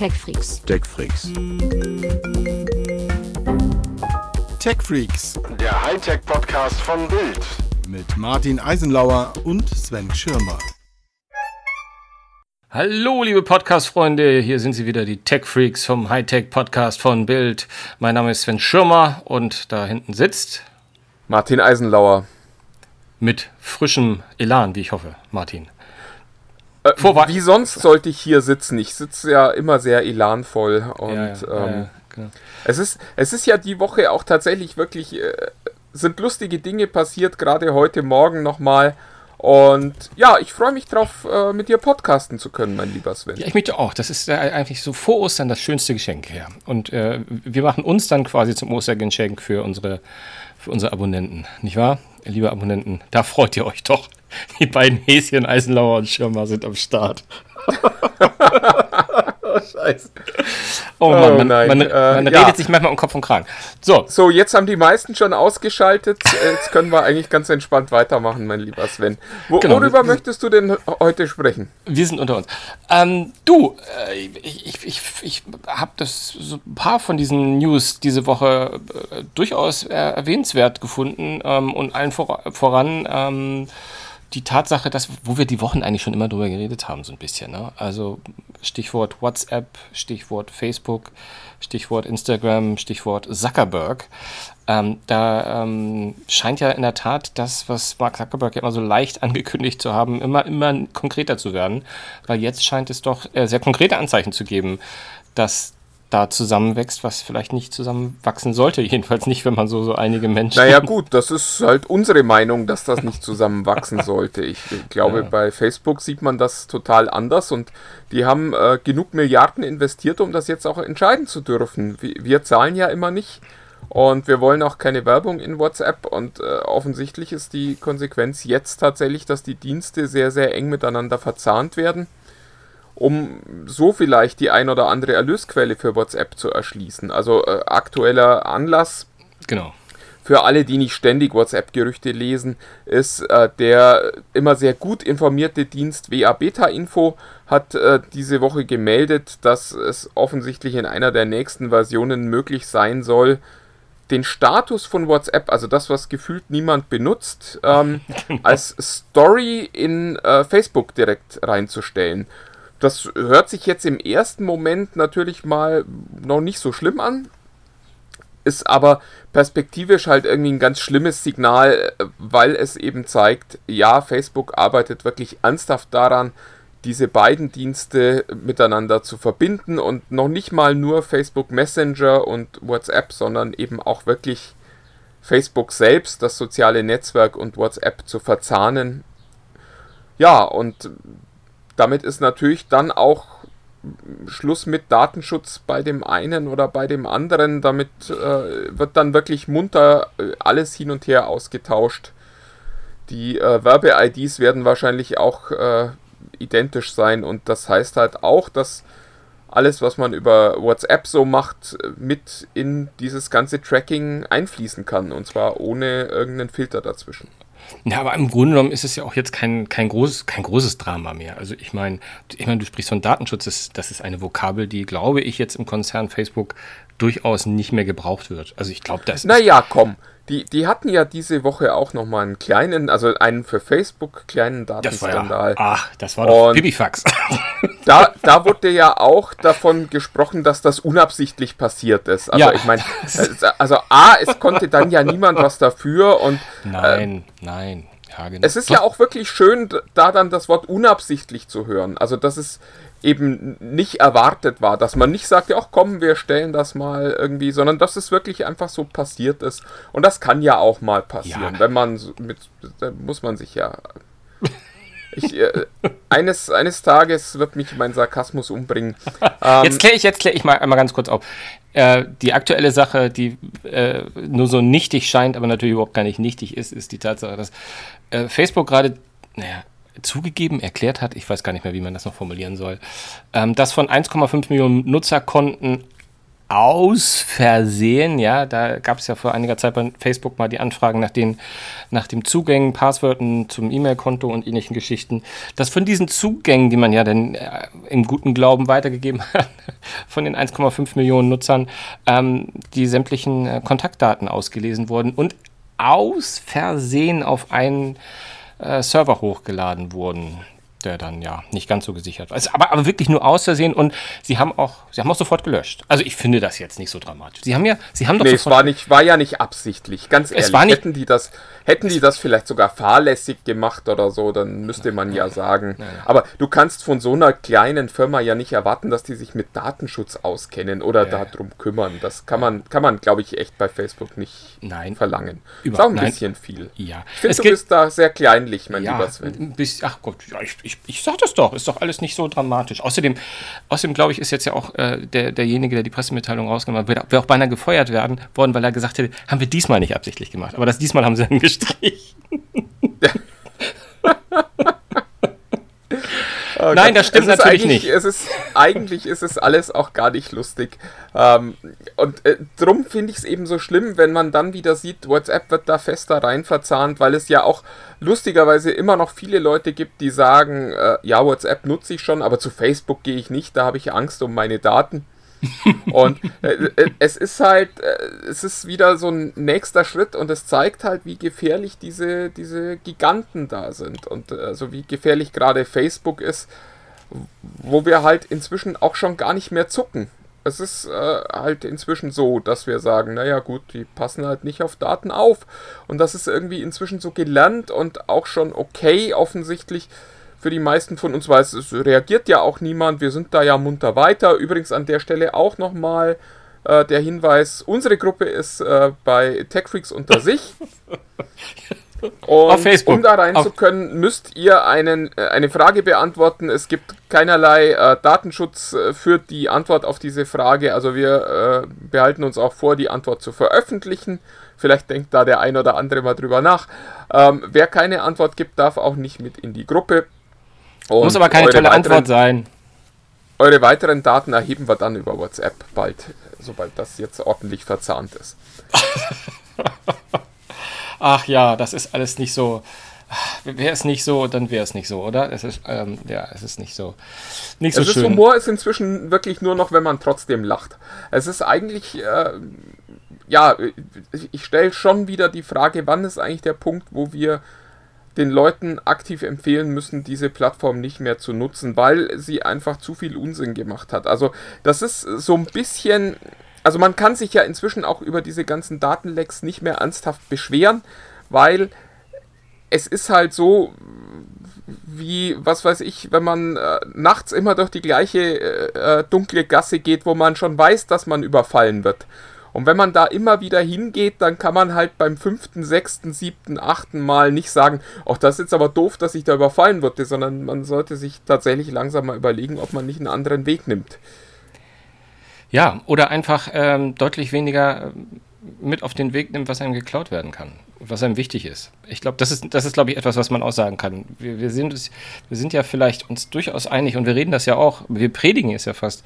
TechFreaks. TechFreaks. TechFreaks Der Hightech-Podcast von Bild. mit Martin Eisenlauer und Sven Schirmer. Hallo, liebe Podcast-Freunde, hier sind sie wieder, die Tech-Freaks vom Hightech-Podcast von Bild. Mein Name ist Sven Schirmer und da hinten sitzt Martin Eisenlauer. mit frischem Elan, wie ich hoffe, Martin. Äh, wie sonst sollte ich hier sitzen? Ich sitze ja immer sehr elanvoll und Ja, ja, ähm, ja, genau. es, ist, es ist ja die Woche auch tatsächlich wirklich, äh, sind lustige Dinge passiert, gerade heute Morgen nochmal. Und ja, ich freue mich drauf, äh, mit dir podcasten zu können, mein lieber Sven. Ja, ich möchte auch. Das ist äh, eigentlich so vor Ostern das schönste Geschenk. Ja. Und äh, wir machen uns dann quasi zum Ostergeschenk für unsere, für unsere Abonnenten. Nicht wahr? Liebe Abonnenten, da freut ihr euch doch. Die beiden Häschen, Eisenlauer und Schirmer sind am Start. Scheiße. Oh Mann, Oh man, nein, man, äh, man ja. redet sich manchmal um Kopf und Kragen. So, So, jetzt haben die meisten schon ausgeschaltet. Äh, Jetzt können wir eigentlich ganz entspannt weitermachen, mein lieber Sven. Wo, Genau. Worüber möchtest du denn heute sprechen? Wir sind unter uns. Ähm, du, äh, ich, ich, ich, ich habe das so ein paar von diesen News diese Woche äh, durchaus äh, erwähnenswert gefunden ähm, und allen vor, voran ähm, die Tatsache, dass, wo wir die Wochen eigentlich schon immer drüber geredet haben, so ein bisschen. Ne? Also Stichwort WhatsApp, Stichwort Facebook, Stichwort Instagram, Stichwort Zuckerberg. Ähm, da ähm, scheint ja in der Tat das, was Mark Zuckerberg ja immer so leicht angekündigt zu haben, immer, immer konkreter zu werden. Weil jetzt scheint es doch äh, sehr konkrete Anzeichen zu geben, dass da zusammenwächst, was vielleicht nicht zusammenwachsen sollte. Jedenfalls nicht, wenn man so, so einige Menschen. Naja gut, das ist halt unsere Meinung, dass das nicht zusammenwachsen sollte. Ich glaube, Ja. bei Facebook sieht man das total anders und die haben äh, genug Milliarden investiert, um das jetzt auch entscheiden zu dürfen. Wir, wir zahlen ja immer nicht und wir wollen auch keine Werbung in WhatsApp und äh, offensichtlich ist die Konsequenz jetzt tatsächlich, dass die Dienste sehr, sehr eng miteinander verzahnt werden um so vielleicht die ein oder andere Erlösquelle für WhatsApp zu erschließen. Also äh, aktueller Anlass Genau. für alle, die nicht ständig WhatsApp-Gerüchte lesen, ist äh, der immer sehr gut informierte Dienst WA Beta Info hat äh, diese Woche gemeldet, dass es offensichtlich in einer der nächsten Versionen möglich sein soll, den Status von WhatsApp, also das, was gefühlt niemand benutzt, ähm, als Story in äh, Facebook direkt reinzustellen. Das hört sich jetzt im ersten Moment natürlich mal noch nicht so schlimm an, ist aber perspektivisch halt irgendwie ein ganz schlimmes Signal, äh, weil es eben zeigt, ja, Facebook arbeitet wirklich ernsthaft daran, diese beiden Dienste miteinander zu verbinden und noch nicht mal nur Facebook Messenger und WhatsApp, sondern eben auch wirklich Facebook selbst, das soziale Netzwerk und WhatsApp zu verzahnen. Ja, und damit ist natürlich dann auch Schluss mit Datenschutz bei dem einen oder bei dem anderen. Damit äh, wird dann wirklich munter äh, alles hin und her ausgetauscht. Die äh, Werbe-IDs werden wahrscheinlich auch äh, identisch sein und das heißt halt auch, dass alles, was man über WhatsApp so macht, mit in dieses ganze Tracking einfließen kann und zwar ohne irgendeinen Filter dazwischen. Ja, aber im Grunde genommen ist es ja auch jetzt kein, kein, großes, kein großes Drama mehr. Also ich meine, ich meine, du sprichst von Datenschutz, das, das ist eine Vokabel, die, glaube ich, jetzt im Konzern Facebook durchaus nicht mehr gebraucht wird. Also ich glaube, das ist... Naja, komm. Die, die hatten ja diese Woche auch nochmal einen kleinen, also einen für Facebook kleinen das war Datenskandal. ja, ach, das war doch Pipifax. Da, da wurde ja auch davon gesprochen, dass das unabsichtlich passiert ist. Also Ja. ich meine, also A, es konnte dann ja niemand was dafür und nein, nein. Ja, genau. es ist ja auch wirklich schön, da dann das Wort unabsichtlich zu hören. Also dass es eben nicht erwartet war, dass man nicht sagt, ja, komm, wir stellen das mal irgendwie, sondern dass es wirklich einfach so passiert ist. Und das kann ja auch mal passieren, Ja. wenn man so mit, da muss man sich ja. Ich, äh, eines, eines Tages wird mich mein Sarkasmus umbringen. Ähm, Jetzt kläre ich, jetzt ich mal einmal ganz kurz auf. Äh, die aktuelle Sache, die äh, nur so nichtig scheint, aber natürlich überhaupt gar nicht nichtig ist, ist die Tatsache, dass äh, Facebook gerade, naja, zugegeben, erklärt hat, ich weiß gar nicht mehr, wie man das noch formulieren soll, ähm, dass von 1,5 Millionen Nutzerkonten aus Versehen, ja, da gab es ja vor einiger Zeit bei Facebook mal die Anfragen nach den, nach dem Zugängen, Passwörtern zum E-Mail-Konto und ähnlichen Geschichten, dass von diesen Zugängen, die man ja dann äh, im guten Glauben weitergegeben hat, von den 1,5 Millionen Nutzern, ähm, die sämtlichen äh, Kontaktdaten ausgelesen wurden und aus Versehen auf einen äh, Server hochgeladen wurden der dann ja nicht ganz so gesichert war. Also, aber, aber wirklich nur aus Versehen und sie haben auch, sie haben auch sofort gelöscht. Also ich finde das jetzt nicht so dramatisch. Sie haben ja, sie haben doch nee, es war nicht, war ja nicht absichtlich, ganz ehrlich. Nicht, hätten die das, hätten die das vielleicht sogar fahrlässig gemacht oder so, dann müsste man ja sagen. Aber du kannst von so einer kleinen Firma ja nicht erwarten, dass die sich mit Datenschutz auskennen oder Ja. darum kümmern. Das kann man, kann man, glaube ich, echt bei Facebook nicht Nein. verlangen. Ist auch ein nein. bisschen viel. Ja. Ich finde, Es du bist da sehr kleinlich, mein ja, lieber Sven. bisschen, ach Gott, ja, ich, ich, ich sag das doch, ist doch alles nicht so dramatisch. Außerdem, außerdem glaube ich, ist jetzt ja auch äh, der, derjenige, der die Pressemitteilung rausgemacht hat, wird auch beinahe gefeuert werden worden, weil er gesagt hätte, haben wir diesmal nicht absichtlich gemacht. Aber das diesmal haben sie dann gestrichen. Oh Nein, das stimmt natürlich nicht. Es ist, eigentlich ist es alles auch gar nicht lustig. Ähm, und äh, drum finde ich es eben so schlimm, wenn man dann wieder sieht, WhatsApp wird da fester rein verzahnt, weil es ja auch lustigerweise immer noch viele Leute gibt, die sagen, äh, ja, WhatsApp nutze ich schon, aber zu Facebook gehe ich nicht, da habe ich Angst um meine Daten. Und äh, äh, es ist halt, äh, es ist wieder so ein nächster Schritt und es zeigt halt, wie gefährlich diese, diese Giganten da sind und äh, also wie gefährlich gerade Facebook ist, wo wir halt inzwischen auch schon gar nicht mehr zucken. Es ist äh, halt inzwischen so, dass wir sagen, naja gut, die passen halt nicht auf Daten auf. Und das ist irgendwie inzwischen so gelernt und auch schon okay offensichtlich für die meisten von uns, weil es, reagiert ja auch niemand. Wir sind da ja munter weiter. Übrigens an der Stelle auch nochmal äh, der Hinweis, unsere Gruppe ist äh, bei TechFreaks unter sich. Und Auf Facebook. um da rein Auf- zu können, müsst ihr einen, äh, eine Frage beantworten. Es gibt keinerlei äh, Datenschutz äh, für die Antwort auf diese Frage. Also wir äh, behalten uns auch vor, die Antwort zu veröffentlichen. Vielleicht denkt da der ein oder andere mal drüber nach. Ähm, wer keine Antwort gibt, darf auch nicht mit in die Gruppe. Und Muss aber keine tolle weiteren- Antwort sein. Eure weiteren Daten erheben wir dann über WhatsApp bald, sobald das jetzt ordentlich verzahnt ist. Ach ja, das ist alles nicht so. Wäre es nicht so, dann wäre es nicht so, oder? Es ist, ähm, ja, es ist nicht so, nicht so es ist, schön. Humor ist inzwischen wirklich nur noch, wenn man trotzdem lacht. Es ist eigentlich, äh, ja, ich stelle schon wieder die Frage, wann ist eigentlich der Punkt, wo wir den Leuten aktiv empfehlen müssen, diese Plattform nicht mehr zu nutzen, weil sie einfach zu viel Unsinn gemacht hat. Also das ist so ein bisschen, also man kann sich ja inzwischen auch über diese ganzen Datenlecks nicht mehr ernsthaft beschweren, weil es ist halt so, wie, was weiß ich, wenn man äh, nachts immer durch die gleiche äh, äh, dunkle Gasse geht, wo man schon weiß, dass man überfallen wird. Und wenn man da immer wieder hingeht, dann kann man halt beim fünften, sechsten, siebten, achten Mal nicht sagen, ach, das ist jetzt aber doof, dass ich da überfallen wurde, sondern man sollte sich tatsächlich langsam mal überlegen, ob man nicht einen anderen Weg nimmt. Ja, oder einfach ähm, deutlich weniger ähm, mit auf den Weg nimmt, was einem geklaut werden kann, was einem wichtig ist. Ich glaube, das ist, das ist, glaube ich, etwas, was man aussagen kann. Wir, wir, sind, wir sind ja vielleicht uns durchaus einig und wir reden das ja auch, wir predigen es ja fast,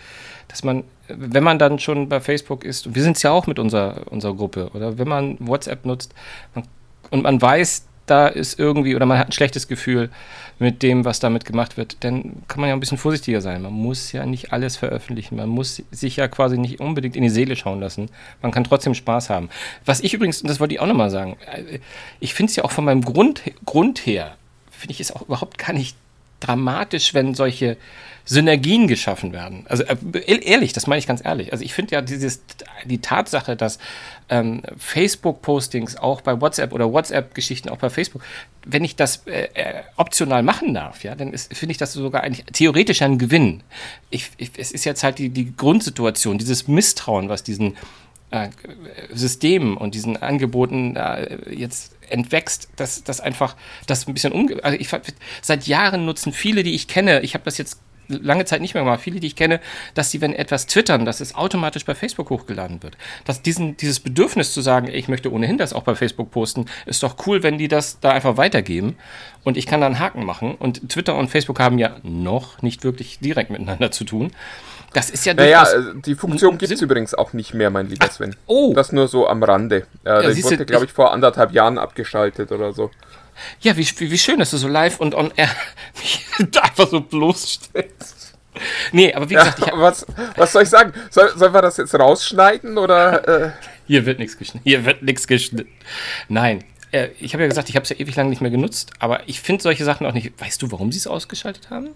dass man, wenn man dann schon bei Facebook ist, wir sind es ja auch mit unserer, unserer Gruppe, oder wenn man WhatsApp nutzt man, und man weiß, da ist irgendwie, oder man hat ein schlechtes Gefühl mit dem, was damit gemacht wird, dann kann man ja ein bisschen vorsichtiger sein. Man muss ja nicht alles veröffentlichen. Man muss sich ja quasi nicht unbedingt in die Seele schauen lassen. Man kann trotzdem Spaß haben. Was ich übrigens, und das wollte ich auch nochmal sagen, äh, ich finde es ja auch von meinem Grund, Grund her, finde ich es auch überhaupt gar nicht dramatisch, wenn solche Synergien geschaffen werden. Also äh, ehrlich, das meine ich ganz ehrlich. Also ich finde ja dieses, die Tatsache, dass ähm, Facebook-Postings auch bei WhatsApp oder WhatsApp-Geschichten auch bei Facebook, wenn ich das äh, äh, optional machen darf, ja, dann finde ich das sogar eigentlich theoretisch ein Gewinn. Ich, ich, es ist jetzt halt die, die Grundsituation, dieses Misstrauen, was diesen äh, Systemen und diesen Angeboten äh, jetzt entwächst, dass das einfach das ein bisschen umge... Also ich, seit Jahren nutzen viele, die ich kenne, ich habe das jetzt lange Zeit nicht mehr gemacht, viele, die ich kenne, dass sie, wenn etwas twittern, dass es automatisch bei Facebook hochgeladen wird. Dass diesen, dieses Bedürfnis zu sagen, ich möchte ohnehin das auch bei Facebook posten, ist doch cool, wenn die das da einfach weitergeben und ich kann da einen Haken machen. Und Twitter und Facebook haben ja noch nicht wirklich direkt miteinander zu tun. Das ist ja Naja, äh, die Funktion gibt es übrigens auch nicht mehr, mein lieber Sven. oh. Das nur so am Rande. Äh, siehst du, wurde, glaube ich, vor anderthalb Jahren abgeschaltet oder so. Ja, wie, wie, schön, dass du so live und on air mich da einfach so bloßstellst. Nee, aber wie Ja, gesagt, ich hab, was, was soll ich sagen? Soll, sollen wir das jetzt rausschneiden oder? Äh, hier wird nichts geschnitten. Hier wird nichts geschnitten. Nein, äh, ich habe ja gesagt, ich habe es ja ewig lang nicht mehr genutzt, aber ich finde solche Sachen auch nicht. Weißt du, warum sie es ausgeschaltet haben?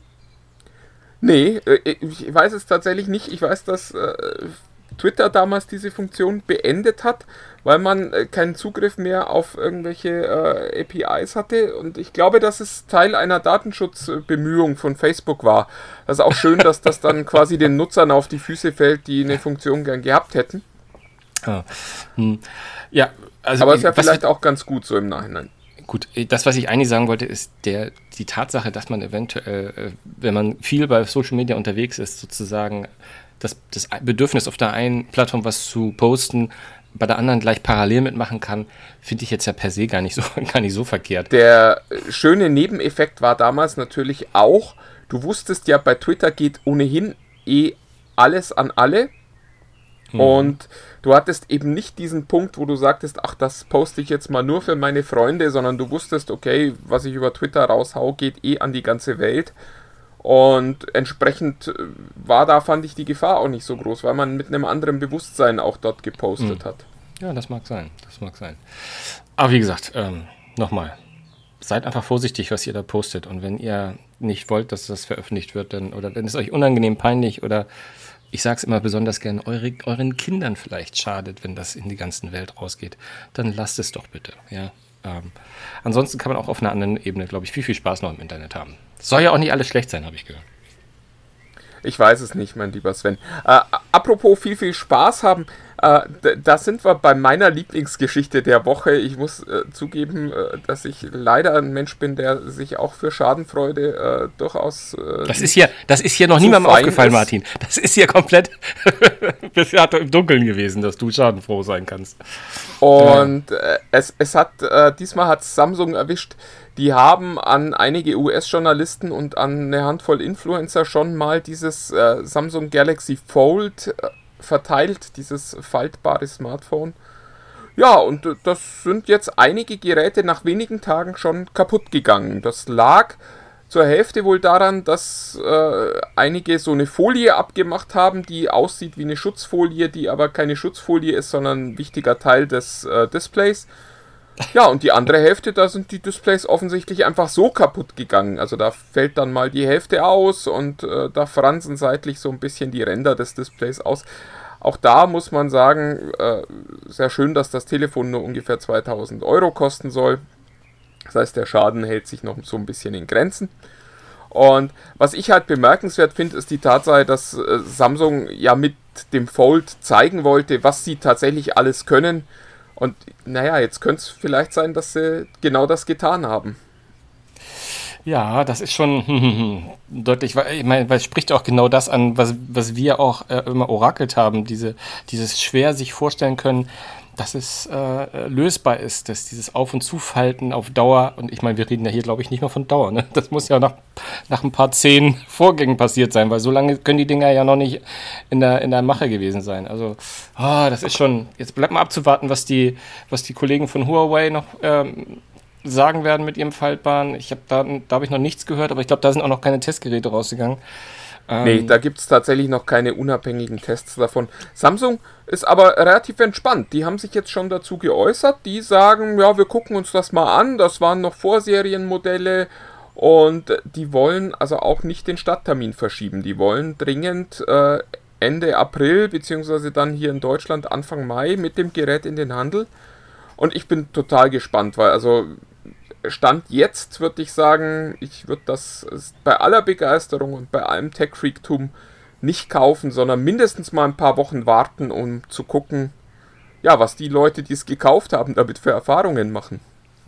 Nee, äh, ich weiß es tatsächlich nicht. Ich weiß, dass äh, Twitter damals diese Funktion beendet hat, weil man äh, keinen Zugriff mehr auf irgendwelche APIs hatte. Und ich glaube, dass es Teil einer Datenschutzbemühung von Facebook war. Das ist auch schön, dass das dann quasi den Nutzern auf die Füße fällt, die eine Funktion gern gehabt hätten. Ah, hm. Ja, also Aber ist ja vielleicht auch ganz gut so im Nachhinein. Gut, äh, das, was ich eigentlich sagen wollte, ist der, die Tatsache, dass man eventuell, äh, wenn man viel bei Social Media unterwegs ist, sozusagen das, das Bedürfnis auf der einen Plattform was zu posten, bei der anderen gleich parallel mitmachen kann, finde ich jetzt ja per se gar nicht so, gar nicht so verkehrt. Der äh, schöne Nebeneffekt war damals natürlich auch, du wusstest ja, bei Twitter geht ohnehin eh alles an alle. Und du hattest eben nicht diesen Punkt, wo du sagtest, ach, das poste ich jetzt mal nur für meine Freunde, sondern du wusstest, okay, was ich über Twitter raushau, geht eh an die ganze Welt. Und entsprechend äh, war da, fand ich, die Gefahr auch nicht so groß, weil man mit einem anderen Bewusstsein auch dort gepostet hat. Ja, das mag sein. Das mag sein. Aber wie gesagt, ähm, nochmal. Seid einfach vorsichtig, was ihr da postet. Und wenn ihr nicht wollt, dass das veröffentlicht wird, dann, oder wenn es euch unangenehm, peinlich oder ich sage es immer besonders gern, eure, euren Kindern vielleicht schadet, wenn das in die ganze Welt rausgeht, dann lasst es doch bitte. Ja? Ähm, ansonsten kann man auch auf einer anderen Ebene, glaube ich, viel, viel Spaß noch im Internet haben. Soll ja auch nicht alles schlecht sein, habe ich gehört. Ich weiß es nicht, mein lieber Sven. Äh, apropos viel, viel Spaß haben, äh, da sind wir bei meiner Lieblingsgeschichte der Woche. Ich muss äh, zugeben, äh, dass ich leider ein Mensch bin, der sich auch für Schadenfreude äh, durchaus. Äh, Das ist hier, das ist hier noch niemandem aufgefallen, ist. Martin. Das ist hier komplett bisher im Dunkeln gewesen, dass du schadenfroh sein kannst. Und äh, es, es hat, äh, diesmal hat Samsung erwischt, die haben an einige US-Journalisten und an eine Handvoll Influencer schon mal dieses Samsung Galaxy Fold verteilt, dieses faltbare Smartphone. Ja, und äh, das sind jetzt einige Geräte nach wenigen Tagen schon kaputt gegangen. Das lag zur Hälfte wohl daran, dass äh, einige so eine Folie abgemacht haben, die aussieht wie eine Schutzfolie, die aber keine Schutzfolie ist, sondern ein wichtiger Teil des äh, Displays. Ja, und die andere Hälfte, da sind die Displays offensichtlich einfach so kaputt gegangen. Also da fällt dann mal die Hälfte aus und äh, da fransen seitlich so ein bisschen die Ränder des Displays aus. Auch da muss man sagen, äh, sehr schön, dass das Telefon nur ungefähr 2000 Euro kosten soll. Das heißt, der Schaden hält sich noch so ein bisschen in Grenzen. Und was ich halt bemerkenswert finde, ist die Tatsache, dass äh, Samsung ja mit dem Fold zeigen wollte, was sie tatsächlich alles können. Und naja, jetzt könnte es vielleicht sein, dass sie genau das getan haben. Ja, das ist schon deutlich, weil ich meine, weil es spricht auch genau das an, was, was wir auch äh, immer orakelt haben, diese, dieses schwer sich vorstellen können, dass es äh, lösbar ist, dass dieses Auf- und Zufalten auf Dauer, und ich meine, wir reden ja hier, glaube ich, nicht mehr von Dauer, ne? das muss ja nach, nach ein paar zehn Vorgängen passiert sein, weil so lange können die Dinger ja noch nicht in der, in der Mache gewesen sein. Also, ah, das ist schon, jetzt bleibt mal abzuwarten, was die, was die Kollegen von Huawei noch ähm, sagen werden mit ihrem Faltbaren. Ich habe da, da habe ich noch nichts gehört, aber ich glaube, da sind auch noch keine Testgeräte rausgegangen. Nee, da gibt es tatsächlich noch keine unabhängigen Tests davon. Samsung ist aber relativ entspannt. Die haben sich jetzt schon dazu geäußert. Die sagen, ja, wir gucken uns das mal an. Das waren noch Vorserienmodelle und die wollen also auch nicht den Starttermin verschieben. Die wollen dringend äh, Ende April, beziehungsweise dann hier in Deutschland Anfang Mai mit dem Gerät in den Handel. Und ich bin total gespannt, weil also Stand jetzt würde ich sagen, ich würde das bei aller Begeisterung und bei allem Tech-Freaktum nicht kaufen, sondern mindestens mal ein paar Wochen warten, um zu gucken, ja, was die Leute, die es gekauft haben, damit für Erfahrungen machen.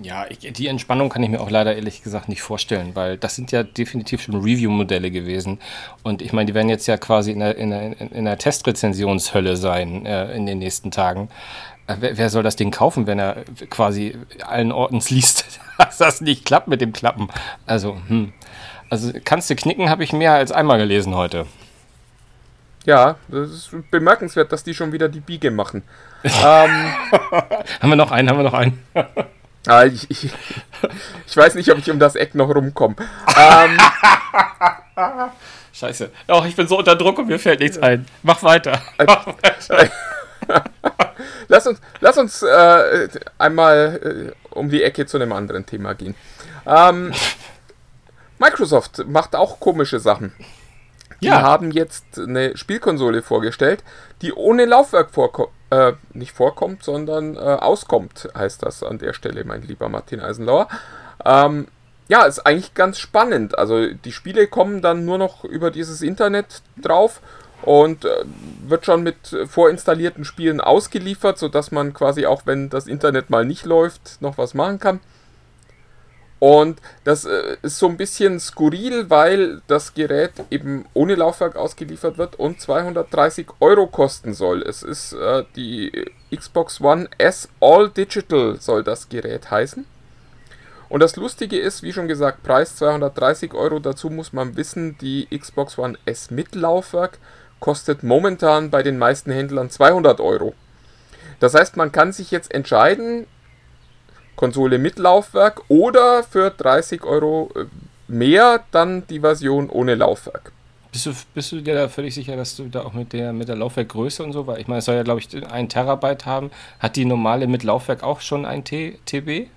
Ja, ich, die Entspannung kann ich mir auch leider ehrlich gesagt nicht vorstellen, weil das sind ja definitiv schon Review-Modelle gewesen. Und ich meine, die werden jetzt ja quasi in der, in der, in der Testrezensionshölle sein äh, in den nächsten Tagen. Äh, wer, wer soll das Ding kaufen, wenn er quasi allen Ortens liest, dass das nicht klappt mit dem Klappen? Also, hm. Also kannst du knicken, habe ich mehr als einmal gelesen heute. Ja, das ist bemerkenswert, dass die schon wieder die Biege machen. ähm, haben wir noch einen, haben wir noch einen. ah, ich, ich, ich, weiß nicht, ob ich um das Eck noch rumkomme. Ähm, Scheiße. Oh, ich bin so unter Druck und mir fällt nichts ein. Mach weiter. Mach weiter. Lass uns, lass uns äh, einmal äh, um die Ecke zu einem anderen Thema gehen. Ähm, Microsoft macht auch komische Sachen. Die ja. haben jetzt eine Spielkonsole vorgestellt, die ohne Laufwerk vorkommt. Äh, nicht vorkommt, sondern äh, auskommt, heißt das an der Stelle, mein lieber Martin Eisenlauer. Ähm, ja, ist eigentlich ganz spannend. Also die Spiele kommen dann nur noch über dieses Internet drauf und äh, wird schon mit vorinstallierten Spielen ausgeliefert, sodass man quasi auch wenn das Internet mal nicht läuft, noch was machen kann. Und das äh, ist so ein bisschen skurril, weil das Gerät eben ohne Laufwerk ausgeliefert wird und 230 Euro kosten soll. Es ist äh, die Xbox One S All Digital soll das Gerät heißen. Und das Lustige ist, wie schon gesagt, Preis 230 Euro. Dazu muss man wissen, die Xbox One S mit Laufwerk kostet momentan bei den meisten Händlern 200 Euro. Das heißt, man kann sich jetzt entscheiden, Konsole mit Laufwerk oder für 30 Euro äh, mehr dann die Version ohne Laufwerk. Bist du, bist du dir da völlig sicher, dass du da auch mit der, mit der Laufwerkgröße und so, weil ich meine, es soll ja, glaube ich, ein Terabyte haben. Hat die normale mit Laufwerk auch schon ein T TB?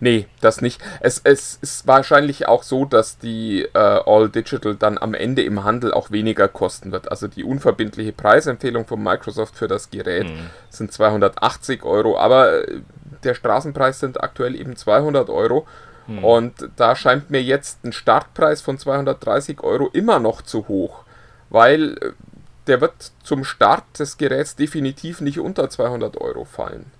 Nee, das nicht. Es, es ist wahrscheinlich auch so, dass die äh, All Digital dann am Ende im Handel auch weniger kosten wird. Also die unverbindliche Preisempfehlung von Microsoft für das Gerät mhm. sind 280 Euro, aber äh, der Straßenpreis sind aktuell eben 200 Euro. Hm. Und da scheint mir jetzt ein Startpreis von 230 Euro immer noch zu hoch, weil äh, der wird zum Start des Geräts definitiv nicht unter 200 Euro fallen.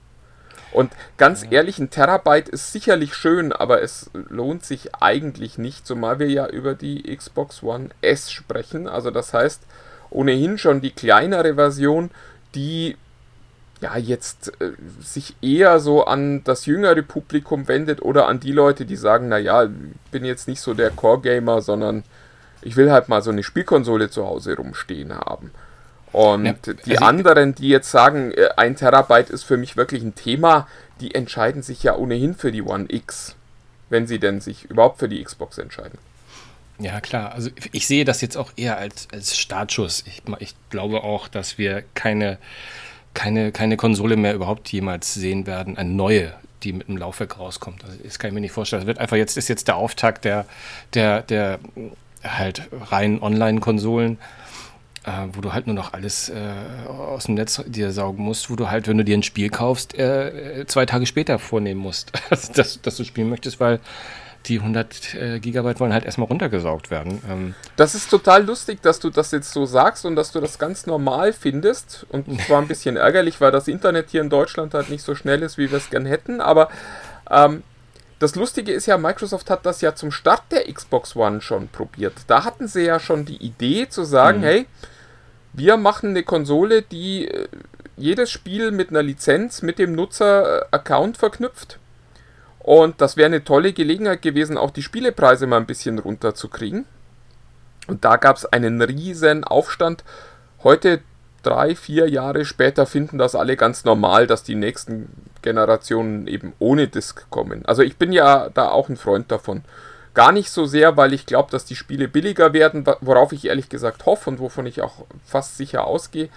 Und ganz ehrlich, ein Terabyte ist sicherlich schön, aber es lohnt sich eigentlich nicht, zumal wir ja über die Xbox One S sprechen. Also das heißt, ohnehin schon die kleinere Version, die ja jetzt äh, sich eher so an das jüngere Publikum wendet oder an die Leute, die sagen, naja, ich bin jetzt nicht so der Core-Gamer, sondern ich will halt mal so eine Spielkonsole zu Hause rumstehen haben. Und ja, die also anderen, die jetzt sagen, äh, ein Terabyte ist für mich wirklich ein Thema, die entscheiden sich ja ohnehin für die One X, wenn sie denn sich überhaupt für die Xbox entscheiden. Ja, klar. Also ich sehe das jetzt auch eher als, als Startschuss. Ich, ich glaube auch, dass wir keine keine, keine Konsole mehr überhaupt jemals sehen werden, eine neue, die mit einem Laufwerk rauskommt. Also das kann ich mir nicht vorstellen. Das wird einfach jetzt ist jetzt der Auftakt der, der, der halt rein Online-Konsolen, äh, wo du halt nur noch alles äh, aus dem Netz dir saugen musst, wo du halt, wenn du dir ein Spiel kaufst, äh, zwei Tage später vornehmen musst, dass, dass du spielen möchtest, weil die 100 äh, Gigabyte wollen halt erstmal runtergesaugt werden. Ähm das ist total lustig, dass du das jetzt so sagst und dass du das ganz normal findest. Und zwar ein bisschen ärgerlich, weil das Internet hier in Deutschland halt nicht so schnell ist, wie wir es gern hätten. Aber ähm, das Lustige ist ja, Microsoft hat das ja zum Start der Xbox One schon probiert. Da hatten sie ja schon die Idee zu sagen, mhm. hey, wir machen eine Konsole, die äh, jedes Spiel mit einer Lizenz mit dem Nutzer-Account verknüpft. Und das wäre eine tolle Gelegenheit gewesen, auch die Spielepreise mal ein bisschen runterzukriegen. Und da gab es einen riesen Aufstand. Heute, drei, vier Jahre später, finden das alle ganz normal, dass die nächsten Generationen eben ohne Disk kommen. Also ich bin ja da auch ein Freund davon. Gar nicht so sehr, weil ich glaube, dass die Spiele billiger werden, worauf ich ehrlich gesagt hoffe und wovon ich auch fast sicher ausgehe.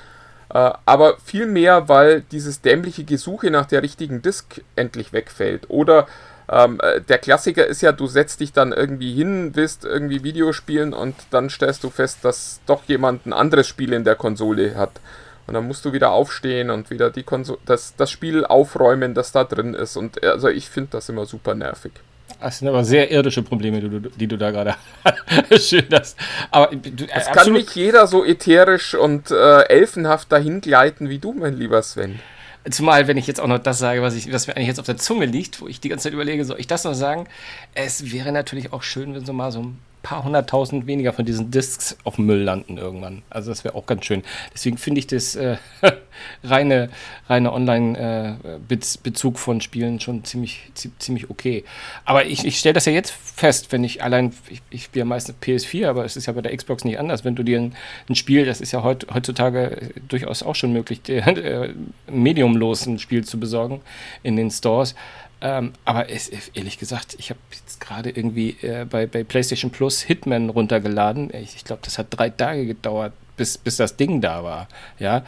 Äh, aber vielmehr, weil dieses dämliche Gesuche nach der richtigen Disk endlich wegfällt. Oder ähm, äh, der Klassiker ist ja, du setzt dich dann irgendwie hin, willst irgendwie Videospielen und dann stellst du fest, dass doch jemand ein anderes Spiel in der Konsole hat. Und dann musst du wieder aufstehen und wieder die Konso das, das Spiel aufräumen, das da drin ist. Und also ich finde das immer super nervig. Das sind aber sehr irdische Probleme, die du, die du da gerade hast. Schön, dass. Aber du, es kann nicht jeder so ätherisch und äh, elfenhaft dahin gleiten wie du, mein lieber Sven. Zumal, wenn ich jetzt auch noch das sage, was, ich, was mir eigentlich jetzt auf der Zunge liegt, wo ich die ganze Zeit überlege, soll ich das noch sagen? Es wäre natürlich auch schön, wenn so mal so paar hunderttausend weniger von diesen Discs auf dem Müll landen irgendwann. Also das wäre auch ganz schön. Deswegen finde ich das äh, reine, reine Online-Bezug äh, von Spielen schon ziemlich, ziemlich okay. Aber ich, ich stelle das ja jetzt fest, wenn ich allein, ich, ich spiele meistens PS4, aber es ist ja bei der Xbox nicht anders. Wenn du dir ein, ein Spiel, das ist ja heut, heutzutage durchaus auch schon möglich, äh, mediumlos ein Spiel zu besorgen in den Stores. Ähm, aber es, ehrlich gesagt, ich habe jetzt gerade irgendwie äh, bei, bei PlayStation Plus Hitman runtergeladen. Ich, ich glaube, das hat drei Tage gedauert, bis, bis das Ding da war. Ja,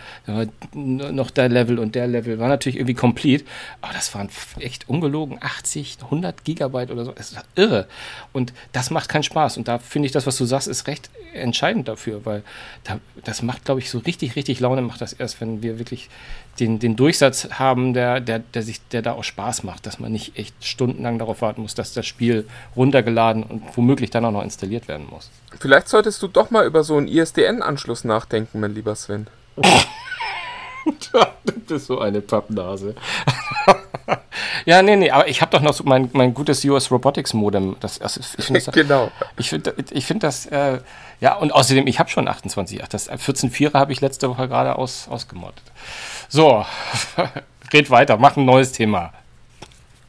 noch der Level und der Level war natürlich irgendwie complete, aber das waren echt ungelogen 80, 100 Gigabyte oder so. Es ist irre. Und das macht keinen Spaß. Und da finde ich das, was du sagst, ist recht entscheidend dafür, weil da, das macht, glaube ich, so richtig, richtig Laune, macht das erst, wenn wir wirklich den, den Durchsatz haben, der, der, der, sich, der da auch Spaß macht, dass man nicht echt stundenlang darauf warten muss, dass das Spiel runtergeladen und womöglich dann auch noch installiert werden muss. Vielleicht solltest du doch mal über so einen ISDN-Anschluss nachdenken, mein lieber Sven. du bist so eine Pappnase. ja, nee, nee, aber ich habe doch noch so mein, mein gutes US Robotics Modem. Das, also ich das, genau. Ich finde ich find das, äh, ja, und außerdem, ich habe schon 28. Ach, das 14.4 habe ich letzte Woche gerade aus, ausgemoddet. So, red weiter, mach ein neues Thema.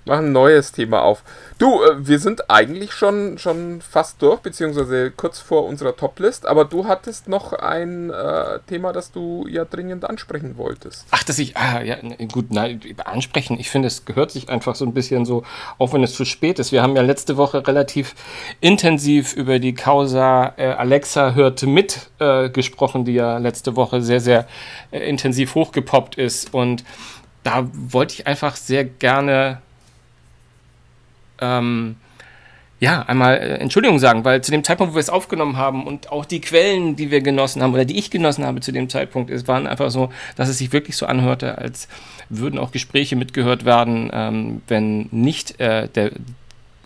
Mach ein neues Thema auf. Du, äh, wir sind eigentlich schon, schon fast durch, beziehungsweise kurz vor unserer Top-List, aber du hattest noch ein äh, Thema, das du ja dringend ansprechen wolltest. Ach, dass ich, ah, ja, gut, nein, ansprechen, ich finde, es gehört sich einfach so ein bisschen so, auch wenn es zu spät ist. Wir haben ja letzte Woche relativ intensiv über die Causa äh, Alexa hörte mit äh, gesprochen, die ja letzte Woche sehr, sehr äh, intensiv hochgepoppt ist und da wollte ich einfach sehr gerne ähm, ja, einmal äh, Entschuldigung sagen, weil zu dem Zeitpunkt, wo wir es aufgenommen haben und auch die Quellen, die wir genossen haben oder die ich genossen habe zu dem Zeitpunkt, es waren einfach so, dass es sich wirklich so anhörte, als würden auch Gespräche mitgehört werden, ähm, wenn nicht äh, der,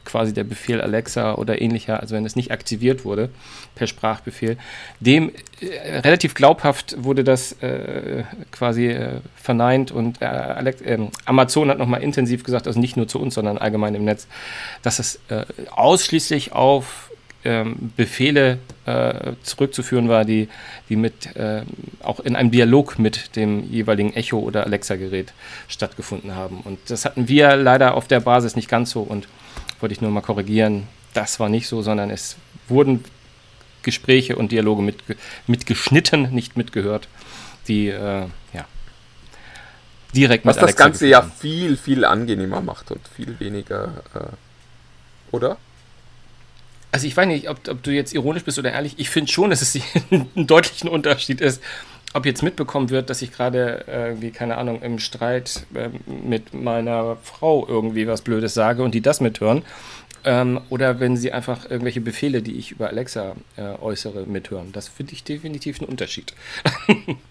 quasi der Befehl Alexa oder ähnlicher, also wenn es nicht aktiviert wurde per Sprachbefehl, dem äh, relativ glaubhaft wurde das äh, quasi äh, verneint und äh, Alex, ähm, Amazon hat nochmal intensiv gesagt, also nicht nur zu uns, sondern allgemein im Netz, dass es äh, ausschließlich auf ähm, Befehle äh, zurückzuführen war, die, die mit auch in einem Dialog mit dem jeweiligen Echo oder Alexa-Gerät stattgefunden haben. Und das hatten wir leider auf der Basis nicht ganz so und wollte ich nur mal korrigieren, das war nicht so, sondern es wurden Gespräche und Dialoge mit, mitgeschnitten, nicht mitgehört, die äh, ja direkt Was mit das Ganze ja viel, viel angenehmer macht und viel weniger, äh, oder? Also ich weiß nicht, ob, ob, du jetzt ironisch bist oder ehrlich, ich finde schon, dass es ein deutlichen Unterschied ist, ob jetzt mitbekommen wird, dass ich gerade irgendwie, keine Ahnung, im Streit äh, mit meiner Frau irgendwie was Blödes sage und die das mithören. Ähm, oder wenn sie einfach irgendwelche Befehle, die ich über Alexa äh, äußere, mithören. Das finde ich definitiv einen Unterschied.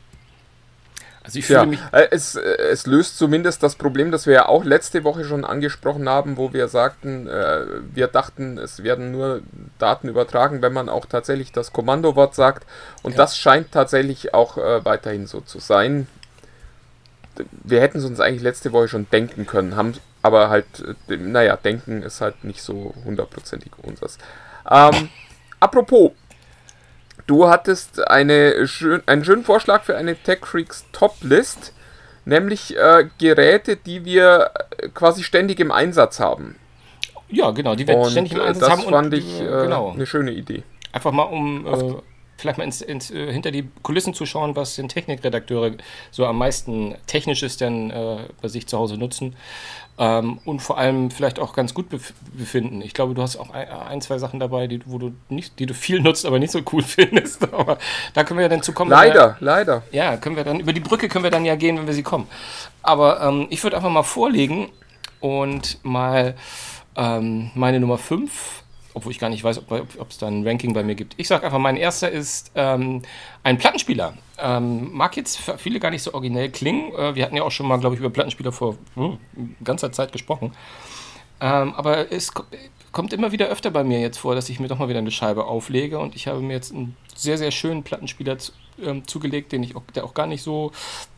Also ich fühle ja, mich. Äh, es, äh, es löst zumindest das Problem, das wir ja auch letzte Woche schon angesprochen haben, wo wir sagten, äh, wir dachten, es werden nur Daten übertragen, wenn man auch tatsächlich das Kommandowort sagt. Und ja. das scheint tatsächlich auch äh, weiterhin so zu sein. Wir hätten es uns eigentlich letzte Woche schon denken können, haben aber halt, äh, naja, denken ist halt nicht so hundertprozentig unseres. Ähm, apropos, Du hattest eine schön, einen schönen Vorschlag für eine Tech Freaks Top List, nämlich äh, Geräte, die wir äh, quasi ständig im Einsatz haben. Ja, genau, die wir und ständig im Einsatz das haben. Das fand ich äh, genau. eine schöne Idee. Einfach mal um äh, vielleicht mal ins, ins, äh, hinter die Kulissen zu schauen, was den Technikredakteure so am meisten Technisches denn äh, bei sich zu Hause nutzen ähm, und vor allem vielleicht auch ganz gut bef befinden. Ich glaube, du hast auch ein, ein, zwei Sachen dabei, die, wo du nicht, die du viel nutzt, aber nicht so cool findest. Aber da können wir ja dann zu kommen. Leider, wir, leider. Ja, können wir dann über die Brücke können wir dann ja gehen, wenn wir sie kommen. Aber ähm, ich würde einfach mal vorlegen und mal ähm, meine Nummer 5 obwohl ich gar nicht weiß, ob es da ein Ranking bei mir gibt. Ich sage einfach, mein erster ist ähm, ein Plattenspieler. Ähm, mag jetzt für viele gar nicht so originell klingen. Äh, wir hatten ja auch schon mal, glaube ich, über Plattenspieler vor hm, ganzer Zeit gesprochen. Ähm, aber es kommt immer wieder öfter bei mir jetzt vor, dass ich mir doch mal wieder eine Scheibe auflege und ich habe mir jetzt einen sehr, sehr schönen Plattenspieler zu, ähm, zugelegt, den ich auch, der auch gar nicht so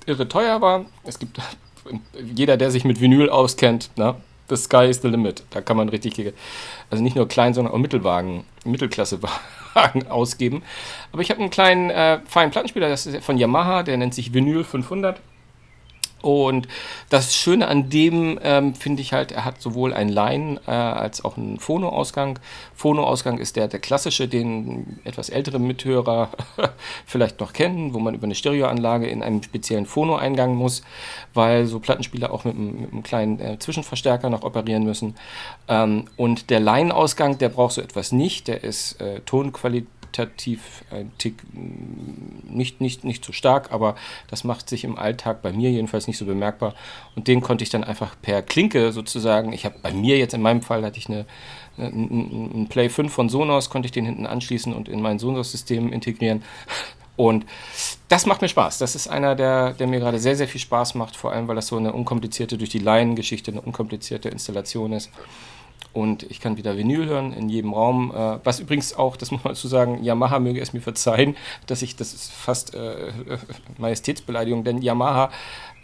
irre teuer war. Es gibt jeder, der sich mit Vinyl auskennt, na, the sky is the limit. Da kann man richtig, also nicht nur klein, sondern auch Mittelwagen, Mittelklassewagen ausgeben. Aber ich habe einen kleinen äh, feinen Plattenspieler, das ist von Yamaha, der nennt sich Vinyl 500. Und das Schöne an dem ähm, finde ich halt, er hat sowohl ein Line äh, als auch einen Phono-Ausgang. Phono-Ausgang ist der, der klassische, den etwas ältere Mithörer vielleicht noch kennen, wo man über eine Stereoanlage in einen speziellen Phono-Eingang muss, weil so Plattenspieler auch mit, mit einem kleinen äh, Zwischenverstärker noch operieren müssen. Ähm, und der Line-Ausgang, der braucht so etwas nicht, der ist äh, Tonqualität qualitativ ein Tick mm, nicht, nicht, nicht so stark, aber das macht sich im Alltag bei mir jedenfalls nicht so bemerkbar. Und den konnte ich dann einfach per Klinke sozusagen, ich habe bei mir jetzt in meinem Fall hatte ich eine, ein Play 5 von Sonos, konnte ich den hinten anschließen und in mein Sonos-System integrieren. Und das macht mir Spaß. Das ist einer, der, der mir gerade sehr, sehr viel Spaß macht, vor allem weil das so eine unkomplizierte, durch die Laien-Geschichte, eine unkomplizierte Installation ist und ich kann wieder Vinyl hören in jedem Raum. Äh, was übrigens auch, das muss man dazu sagen, Yamaha möge es mir verzeihen, dass ich, das ist fast äh, Majestätsbeleidigung, denn Yamaha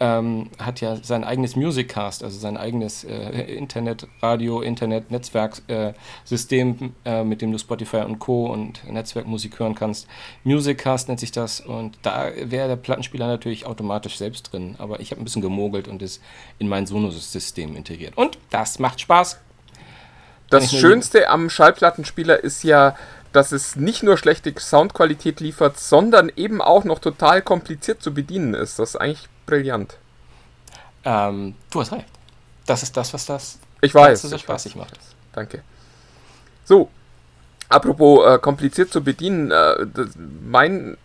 ähm, hat ja sein eigenes Musiccast, also sein eigenes äh, Internet, Radio, Internet, Netzwerksystem, äh, mit dem du Spotify und Co. und Netzwerkmusik hören kannst. Musiccast nennt sich das und da wäre der Plattenspieler natürlich automatisch selbst drin, aber ich habe ein bisschen gemogelt und es in mein Sonos-System integriert. Und das macht Spaß. Das Schönste am Schallplattenspieler ist ja, dass es nicht nur schlechte Soundqualität liefert, sondern eben auch noch total kompliziert zu bedienen ist. Das ist eigentlich brillant. Ähm, du hast recht. Das ist das, was das ich weiß, so spaßig weiß. macht. Danke. So, apropos äh, kompliziert zu bedienen, äh, mein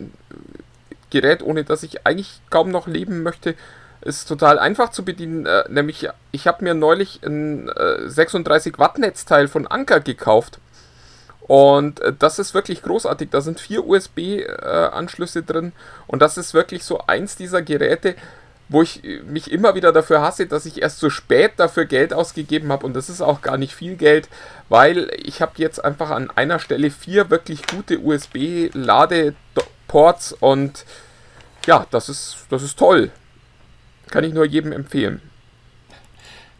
Gerät, ohne das ich eigentlich kaum noch leben möchte, ist total einfach zu bedienen. Äh, nämlich, ich habe mir neulich ein äh, 36 Watt Netzteil von Anker gekauft. Und äh, das ist wirklich großartig. Da sind vier USB-Anschlüsse äh, drin. Und das ist wirklich so eins dieser Geräte, wo ich mich immer wieder dafür hasse, dass ich erst so spät dafür Geld ausgegeben habe. Und das ist auch gar nicht viel Geld, weil ich habe jetzt einfach an einer Stelle vier wirklich gute USB-Ladeports. Und ja, das ist, das ist toll. Kann ich nur jedem empfehlen.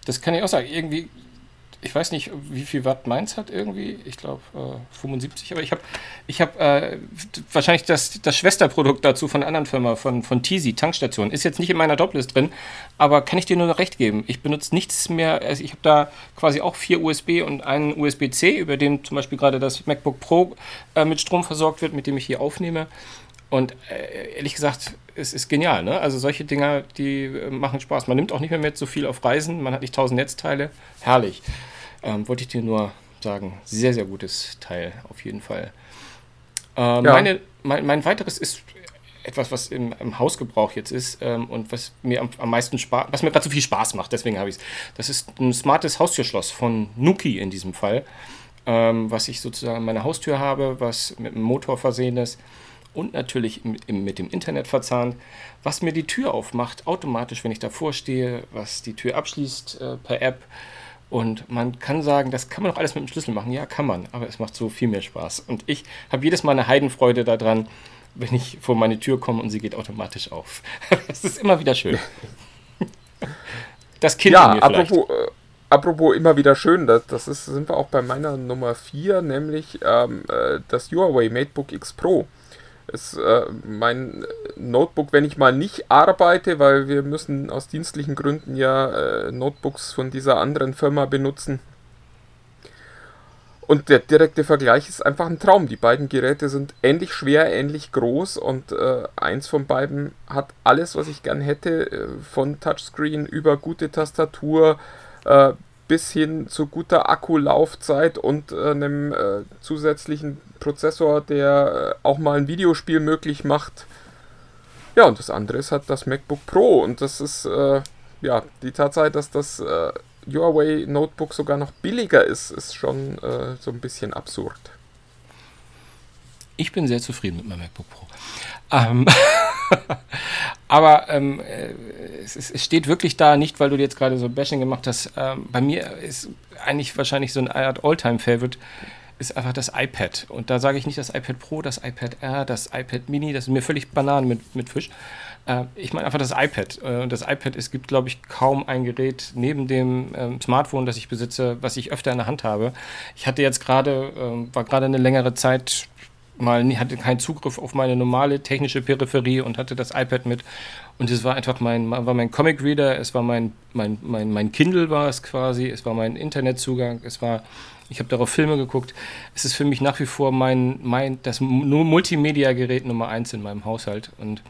Das kann ich auch sagen. Irgendwie, ich weiß nicht, wie viel Watt meins hat irgendwie. Ich glaube äh, 75, aber ich habe ich hab, äh, wahrscheinlich das, das Schwesterprodukt dazu von einer anderen Firma, von, von Teasy, Tankstation. Ist jetzt nicht in meiner Doplist drin, aber kann ich dir nur noch recht geben. Ich benutze nichts mehr. Also ich habe da quasi auch vier USB und einen USB-C, über den zum Beispiel gerade das MacBook Pro äh, mit Strom versorgt wird, mit dem ich hier aufnehme. Und äh, ehrlich gesagt, es ist genial. Ne? Also solche Dinger, die äh, machen Spaß. Man nimmt auch nicht mehr mit so viel auf Reisen. Man hat nicht tausend Netzteile. Herrlich. Ähm, wollte ich dir nur sagen. Sehr, sehr gutes Teil auf jeden Fall. Ähm, ja. meine, mein, mein weiteres ist etwas, was im, im Hausgebrauch jetzt ist ähm, und was mir am, am meisten Spaß, was mir gerade so viel Spaß macht, deswegen habe ich es. Das ist ein smartes Haustürschloss von Nuki in diesem Fall, ähm, was ich sozusagen an meiner Haustür habe, was mit einem Motor versehen ist und natürlich mit, dem Internet verzahnt, was mir die Tür aufmacht, automatisch, wenn ich davor stehe, was die Tür abschließt äh, per App. Und man kann sagen, das kann man doch alles mit dem Schlüssel machen. Ja, kann man, aber es macht so viel mehr Spaß. Und ich habe jedes Mal eine Heidenfreude daran, wenn ich vor meine Tür komme und sie geht automatisch auf. das ist immer wieder schön. Das Kind ja, apropos, äh, apropos immer wieder schön, das, das ist, sind wir auch bei meiner Nummer 4, nämlich ähm, äh, das Huawei MateBook X Pro ist äh, mein Notebook, wenn ich mal nicht arbeite, weil wir müssen aus dienstlichen Gründen ja äh, Notebooks von dieser anderen Firma benutzen. Und der direkte Vergleich ist einfach ein Traum. Die beiden Geräte sind ähnlich schwer, ähnlich groß und äh, eins von beiden hat alles, was ich gern hätte, äh, von Touchscreen über gute Tastatur äh, bis hin zu guter Akkulaufzeit und äh, einem äh, zusätzlichen Prozessor, der äh, auch mal ein Videospiel möglich macht. Ja, und das andere ist halt das MacBook Pro und das ist äh, ja die Tatsache, dass das äh, Huawei Notebook sogar noch billiger ist, ist schon so ein bisschen absurd. Ich bin sehr zufrieden mit meinem MacBook Pro. Ähm aber ähm, äh, es, es, steht wirklich da, nicht weil du jetzt gerade so ein Bashing gemacht hast. Ähm, bei mir ist eigentlich wahrscheinlich so eine Art Alltime-Favorite ist einfach das iPad. Und da sage ich nicht das iPad Pro, das iPad Air, das iPad Mini, das ist mir völlig Bananen mit, mit Fisch. Äh, ich meine einfach das iPad. Äh, das iPad, es gibt, glaube ich, kaum ein Gerät neben dem ähm, Smartphone, das ich besitze, was ich öfter in der Hand habe. Ich hatte jetzt gerade, äh, war gerade eine längere Zeit mal hatte keinen Zugriff auf meine normale technische Peripherie und hatte das iPad mit. Und es war einfach mein, war mein Comic Reader, es war mein, mein, mein, mein Kindle war es quasi, es war mein Internetzugang, es war, ich habe darauf Filme geguckt. Es ist für mich nach wie vor mein, mein das Multimedia-Gerät Nummer eins in meinem Haushalt. Und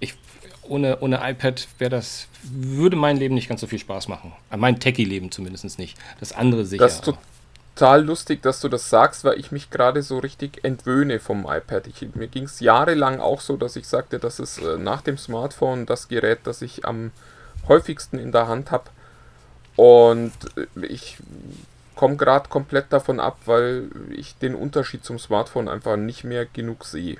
ich, ohne, ohne iPad wäre das, würde mein Leben nicht ganz so viel Spaß machen. Mein Techie-Leben zumindest nicht. Das andere sicher. Das, total lustig, dass du das sagst, weil ich mich gerade so richtig entwöhne vom iPad. Ich, mir ging es jahrelang auch so, dass ich sagte, das ist äh, nach dem Smartphone das Gerät, das ich am häufigsten in der Hand habe. Und äh, ich komme gerade komplett davon ab, weil ich den Unterschied zum Smartphone einfach nicht mehr genug sehe.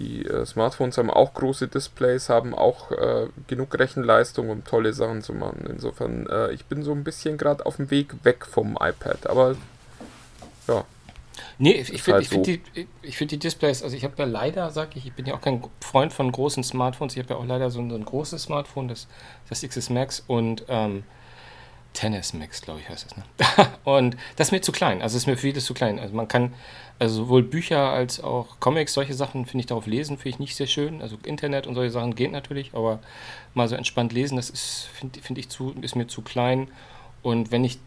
Die äh, Smartphones haben auch große Displays, haben auch äh, genug Rechenleistung, um tolle Sachen zu machen. Insofern, äh, ich bin so ein bisschen gerade auf dem Weg weg vom iPad. Aber ja. Nee, ich, finde halt find so. die, find die Displays, also ich habe ja leider, sag ich, ich bin ja auch kein Freund von großen Smartphones. Ich habe ja auch leider so ein, so ein, großes Smartphone, das, das XS Max und ähm, Tennis Max, glaube ich, heißt das. Ne? und das ist mir zu klein. Also ist mir vieles zu klein. Also man kann, also sowohl Bücher als auch Comics, solche Sachen finde ich darauf lesen, finde ich nicht sehr schön. Also Internet und solche Sachen geht natürlich, aber mal so entspannt lesen, das ist, finde find ich zu, ist mir zu klein. Und wenn ich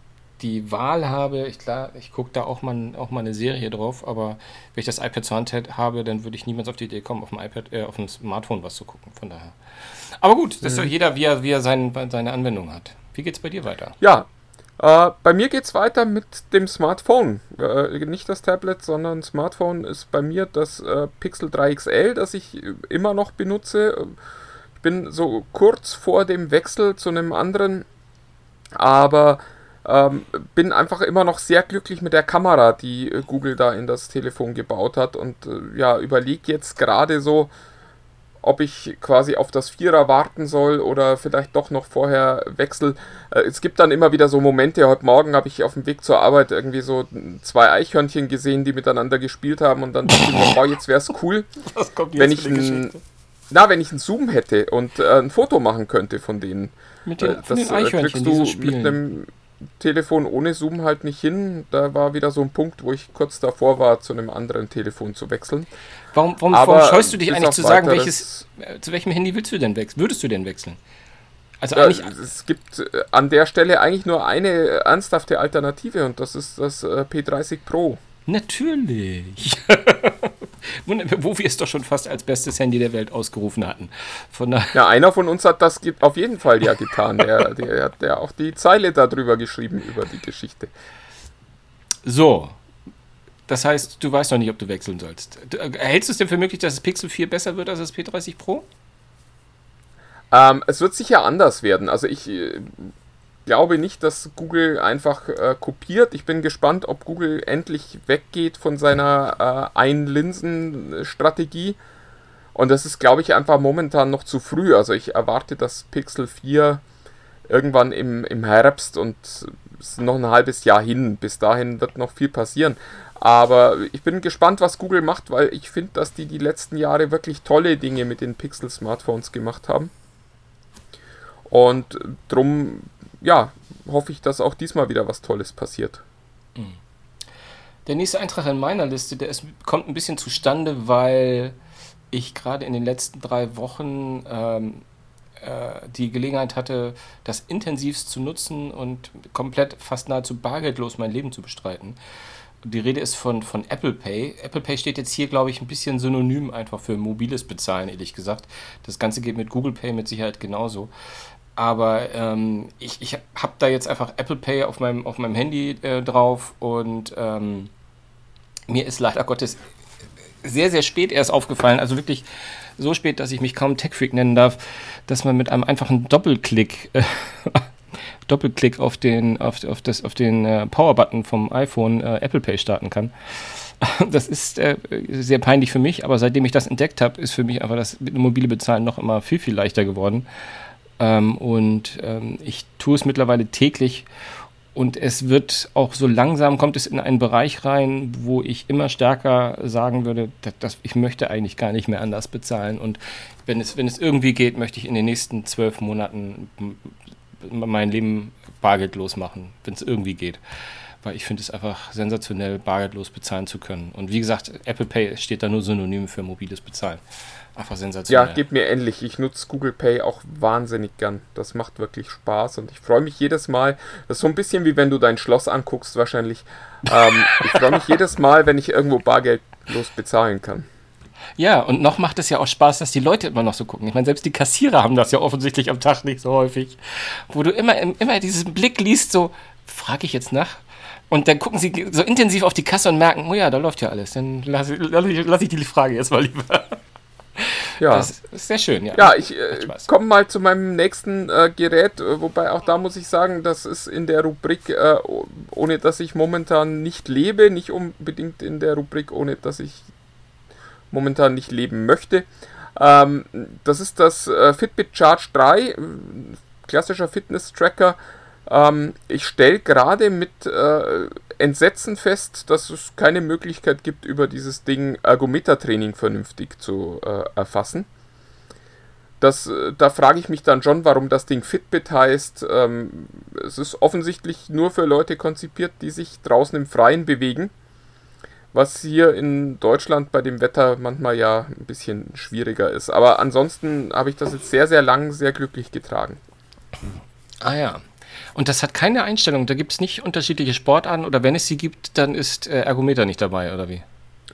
die Wahl habe, ich klar, ich gucke da auch mal, auch mal eine Serie drauf, aber wenn ich das iPad zur Hand habe, dann würde ich niemals auf die Idee kommen, auf dem iPad, äh, auf dem Smartphone was zu gucken. Von daher. Aber gut, das mhm. jeder, wie er, wie er sein, seine Anwendung hat. Wie geht es bei dir weiter? Ja, äh, bei mir geht es weiter mit dem Smartphone. Äh, nicht das Tablet, sondern Smartphone ist bei mir das äh, Pixel 3 XL, das ich immer noch benutze. Ich bin so kurz vor dem Wechsel zu einem anderen, aber ähm, bin einfach immer noch sehr glücklich mit der Kamera, die äh, Google da in das Telefon gebaut hat und äh, ja, überlege jetzt gerade so, ob ich quasi auf das Vierer warten soll oder vielleicht doch noch vorher wechsel. Äh, es gibt dann immer wieder so Momente. Heute Morgen habe ich auf dem Weg zur Arbeit irgendwie so zwei Eichhörnchen gesehen, die miteinander gespielt haben und dann dachte ich mir, oh, jetzt wäre es cool, wenn ich ein, na, wenn ich einen Zoom hätte und äh, ein Foto machen könnte von denen. Mit den, das, von den Eichhörnchen, du mit einem Telefon ohne Zoom halt nicht hin. Da war wieder so ein Punkt, wo ich kurz davor war, zu einem anderen Telefon zu wechseln. Warum, warum, warum scheust du dich eigentlich zu sagen, welches, äh, zu welchem Handy willst du denn wechseln? Würdest du denn wechseln? Also eigentlich ja, es gibt äh, an der Stelle eigentlich nur eine ernsthafte Alternative und das ist das äh, P30 Pro. Natürlich. Wo wir es doch schon fast als bestes Handy der Welt ausgerufen hatten. Von ja, einer von uns hat das auf jeden Fall ja getan. Der, der hat ja auch die Zeile darüber geschrieben, über die Geschichte. So, das heißt, du weißt noch nicht, ob du wechseln sollst. Äh, hältst du es denn für möglich, dass das Pixel 4 besser wird als das P30 Pro? Ähm, es wird sicher anders werden. Also ich äh, glaube nicht, dass Google einfach äh, kopiert. Ich bin gespannt, ob Google endlich weggeht von seiner äh, Ein-Linsen-Strategie. Und das ist, glaube ich, einfach momentan noch zu früh. Also ich erwarte das Pixel 4 irgendwann im, im Herbst und noch ein halbes Jahr hin. Bis dahin wird noch viel passieren. Aber ich bin gespannt, was Google macht, weil ich finde, dass die die letzten Jahre wirklich tolle Dinge mit den Pixel-Smartphones gemacht haben. Und drum, ja, hoffe ich, dass auch diesmal wieder was Tolles passiert. Mhm. Der nächste Eintrag in meiner Liste, der ist, kommt ein bisschen zustande, weil ich gerade in den letzten drei Wochen ähm, äh, die Gelegenheit hatte, das intensivst zu nutzen und komplett fast nahezu bargeldlos mein Leben zu bestreiten. Die Rede ist von, von Apple Pay. Apple Pay steht jetzt hier, glaube ich, ein bisschen synonym einfach für mobiles Bezahlen, ehrlich gesagt. Das Ganze geht mit Google Pay mit Sicherheit genauso. Aber ähm, ich, ich habe da jetzt einfach Apple Pay auf meinem, auf meinem Handy äh, drauf und ähm, mir ist leider Gottes sehr, sehr spät erst aufgefallen, also wirklich so spät, dass ich mich kaum Tech-Freak nennen darf, dass man mit einem einfachen Doppelklick äh, Doppelklick auf den, auf, auf das, auf den äh, Power-Button vom iPhone äh, Apple Pay starten kann. Das ist äh, sehr peinlich für mich, aber seitdem ich das entdeckt habe, ist für mich einfach das mobile Bezahlen noch immer viel, viel leichter geworden. Ähm, und ähm, ich tue es mittlerweile täglich und es wird auch so langsam, kommt es in einen Bereich rein, wo ich immer stärker sagen würde, dass, dass ich möchte eigentlich gar nicht mehr anders bezahlen. Und wenn es, wenn es irgendwie geht, möchte ich in den nächsten zwölf Monaten mein Leben bargeldlos machen, wenn es irgendwie geht. Weil ich finde es einfach sensationell, bargeldlos bezahlen zu können. Und wie gesagt, Apple Pay steht da nur synonym für mobiles Bezahlen. Einfach sensationell. Ja, geht mir ähnlich. Ich nutze Google Pay auch wahnsinnig gern. Das macht wirklich Spaß und ich freue mich jedes Mal. Das ist so ein bisschen wie wenn du dein Schloss anguckst, wahrscheinlich. Ähm, ich freue mich jedes Mal, wenn ich irgendwo bargeldlos bezahlen kann. Ja, und noch macht es ja auch Spaß, dass die Leute immer noch so gucken. Ich meine, selbst die Kassierer haben das ja offensichtlich am Tag nicht so häufig. Wo du immer, immer diesen Blick liest, so, frage ich jetzt nach? Und dann gucken sie so intensiv auf die Kasse und merken, oh ja, da läuft ja alles. Dann lasse lass ich, lass ich die Frage jetzt mal lieber. Ja. Das ist sehr schön, ja. Ja, ich äh, komme mal zu meinem nächsten äh, Gerät, äh, wobei auch da muss ich sagen, das ist in der Rubrik, äh, ohne dass ich momentan nicht lebe, nicht unbedingt in der Rubrik, ohne dass ich momentan nicht leben möchte. Ähm, das ist das äh, Fitbit Charge 3, äh, klassischer Fitness-Tracker. Ähm, ich stelle gerade mit äh, Entsetzen fest, dass es keine Möglichkeit gibt, über dieses Ding Ergometertraining vernünftig zu äh, erfassen. Das, äh, da frage ich mich dann schon, warum das Ding Fitbit heißt. Ähm, es ist offensichtlich nur für Leute konzipiert, die sich draußen im Freien bewegen was hier in Deutschland bei dem Wetter manchmal ja ein bisschen schwieriger ist. Aber ansonsten habe ich das jetzt sehr, sehr lang sehr glücklich getragen. Ah ja. Und das hat keine Einstellung. Da gibt es nicht unterschiedliche Sportarten oder wenn es sie gibt, dann ist äh, Ergometer nicht dabei, oder wie?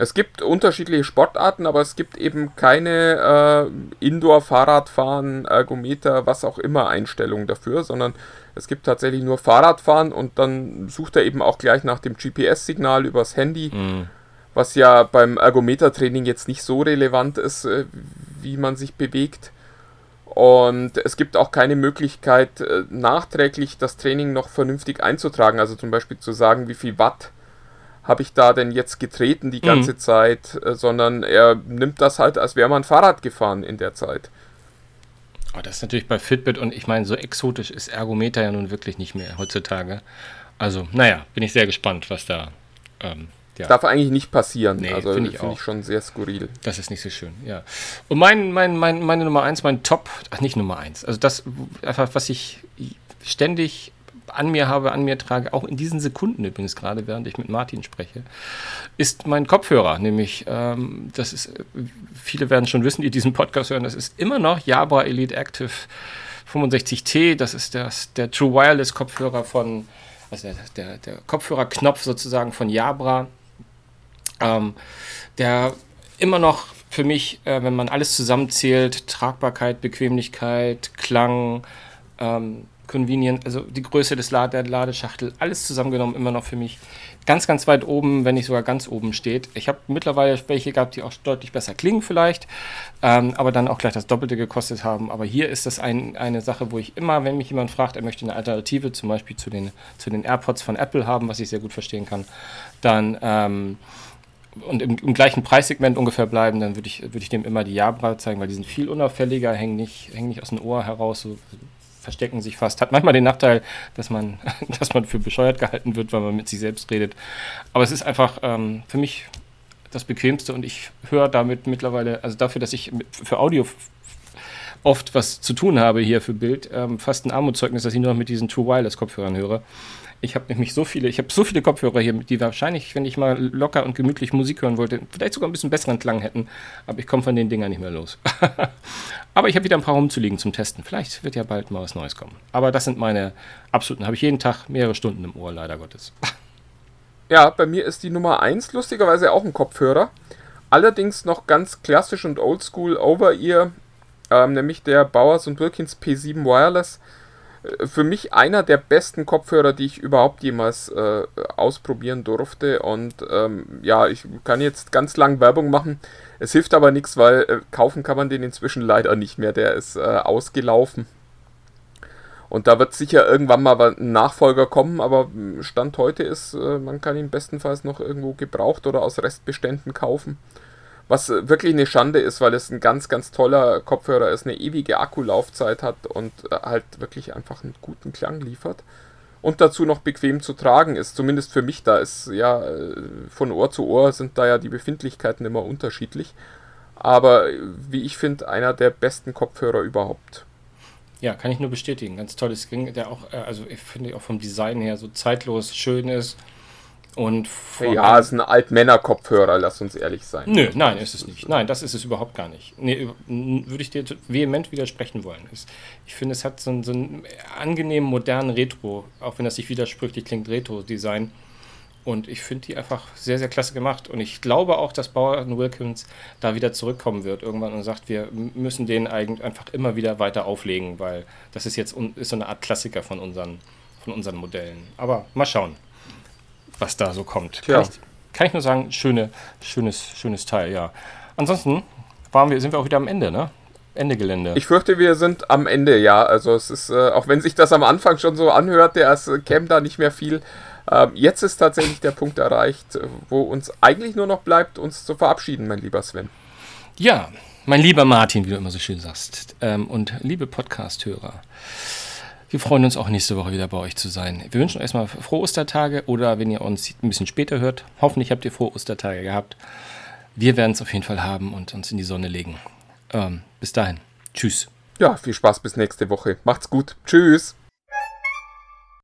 Es gibt unterschiedliche Sportarten, aber es gibt eben keine äh, Indoor-Fahrradfahren, Ergometer, was auch immer Einstellungen dafür, sondern es gibt tatsächlich nur Fahrradfahren und dann sucht er eben auch gleich nach dem GPS-Signal übers Handy, mhm. was ja beim Ergometertraining jetzt nicht so relevant ist, äh, wie man sich bewegt. Und es gibt auch keine Möglichkeit, äh, nachträglich das Training noch vernünftig einzutragen. Also zum Beispiel zu sagen, wie viel Watt habe ich da denn jetzt getreten die ganze mhm. Zeit, äh, sondern er nimmt das halt, als wäre man Fahrrad gefahren in der Zeit. Oh, das ist natürlich bei Fitbit und ich meine, so exotisch ist Ergometer ja nun wirklich nicht mehr heutzutage. Also, naja, bin ich sehr gespannt, was da. Ähm, ja. Darf eigentlich nicht passieren. Nee, also finde ich, find ich, schon sehr skurril. Das ist nicht so schön, ja. Und mein, mein, mein, meine Nummer eins, mein Top, ach nicht Nummer eins, also das einfach, was ich ständig an mir habe, an mir trage, auch in diesen Sekunden übrigens gerade, während ich mit Martin spreche, ist mein Kopfhörer. Nämlich, ähm, das ist, viele werden schon wissen, die diesen Podcast hören, das ist immer noch Jabra Elite Active 65T. Das ist das, der True Wireless Kopfhörer von, also der, der, der Kopfhörerknopf sozusagen von Jabra. Ähm, der immer noch für mich, äh, wenn man alles zusammenzählt, Tragbarkeit, Bequemlichkeit, Klang, ähm, convenient, also die Größe des Lade der Ladeschachtel, alles zusammengenommen immer noch für mich ganz, ganz weit oben, wenn nicht sogar ganz oben steht. Ich habe mittlerweile welche gehabt, die auch deutlich besser klingen vielleicht, ähm, aber dann auch gleich das Doppelte gekostet haben. Aber hier ist das ein, eine Sache, wo ich immer, wenn mich jemand fragt, er möchte eine Alternative zum Beispiel zu den, zu den AirPods von Apple haben, was ich sehr gut verstehen kann, dann ähm, und im, im, gleichen Preissegment ungefähr bleiben, dann würde ich, würd ich dem immer die Jabra zeigen, weil die sind viel unauffälliger, hängen nicht, hängen nicht aus dem Ohr heraus, so verstecken sich fast. Hat manchmal den Nachteil, dass man, dass man für bescheuert gehalten wird, weil man mit sich selbst redet. Aber es ist einfach ähm, für mich das Bequemste und ich höre damit mittlerweile, also dafür, dass ich für Audio oft was zu tun habe hier für Bild, ähm, fast ein Armutszeugnis, dass ich nur noch mit diesen True Wireless Kopfhörern höre. Ich habe nämlich so viele, ich habe so viele Kopfhörer hier, die wahrscheinlich, wenn ich mal locker und gemütlich Musik hören wollte, vielleicht sogar ein bisschen besseren Klang hätten, aber ich komme von den Dingern nicht mehr los. aber ich habe wieder ein paar rumzuliegen zum Testen. Vielleicht wird ja bald mal was Neues kommen. Aber das sind meine absoluten, habe ich jeden Tag mehrere Stunden im Ohr, leider Gottes. ja, bei mir ist die Nummer 1 lustigerweise auch ein Kopfhörer. Allerdings noch ganz klassisch und oldschool Over-Ear, ähm, nämlich der Bowers und Wilkins P7 Wireless für mich einer der besten Kopfhörer, die ich überhaupt jemals äh, ausprobieren durfte. Und ähm, ja, ich kann jetzt ganz lang Werbung machen. Es hilft aber nichts, weil äh, kaufen kann man den inzwischen leider nicht mehr. Der ist äh, ausgelaufen. Und da wird sicher irgendwann mal ein Nachfolger kommen, aber hm, Stand heute ist, äh, man kann ihn bestenfalls noch irgendwo gebraucht oder aus Restbeständen kaufen. Was wirklich eine Schande ist, weil es ein ganz, ganz toller Kopfhörer ist, eine ewige Akkulaufzeit hat und äh, halt wirklich einfach einen guten Klang liefert. und dazu noch bequem zu tragen ist. Zumindest für mich da ist ja äh, von Ohr zu Ohr sind da ja die Befindlichkeiten immer unterschiedlich. Aber wie ich finde, einer der besten Kopfhörer überhaupt. Ja, kann ich nur bestätigen. Ganz tolles Ding, der auch, äh, also ich finde auch vom Design her so zeitlos schön ist. Und ja, ist ein Altmänner-Kopfhörer, lass uns ehrlich sein. Nö, nein, ist es nicht. Nein, das ist es überhaupt gar nicht. Nee, würde ich dir vehement widersprechen wollen. Ich finde, es hat so einen, so einen angenehmen, modernen Retro, auch wenn das sich widersprüchlich klingt, Retro-Design. Und ich finde die einfach sehr, sehr klasse gemacht. Und ich glaube auch, dass Bauer Wilkins da wieder zurückkommen wird irgendwann und sagt, wir müssen den eigentlich einfach immer wieder weiter auflegen, weil das ist jetzt ist so eine Art Klassiker von unseren, von unseren Modellen. Aber mal schauen was da so kommt. Kann, ich, kann ich, nur sagen, schöne, schönes, schönes Teil, ja. Ansonsten waren wir, sind wir auch wieder am Ende, ne? Ende Gelände. Ich fürchte, wir sind am Ende, ja. Also es ist, äh, auch wenn sich das am Anfang schon so anhört, der es äh, käme da nicht mehr viel. Ähm, jetzt ist tatsächlich der Punkt erreicht, wo uns eigentlich nur noch bleibt, uns zu verabschieden, mein lieber Sven. Ja, mein lieber Martin, wie du immer so schön sagst. Ähm, und liebe Podcast-Hörer. Wir freuen uns auch nächste Woche wieder bei euch zu sein. Wir wünschen euch erstmal frohe Ostertage oder wenn ihr uns ein bisschen später hört, hoffentlich habt ihr frohe Ostertage gehabt. Wir werden es auf jeden Fall haben und uns in die Sonne legen. Ähm, bis dahin. Tschüss. Ja, viel Spaß bis nächste Woche. Macht's gut. Tschüss.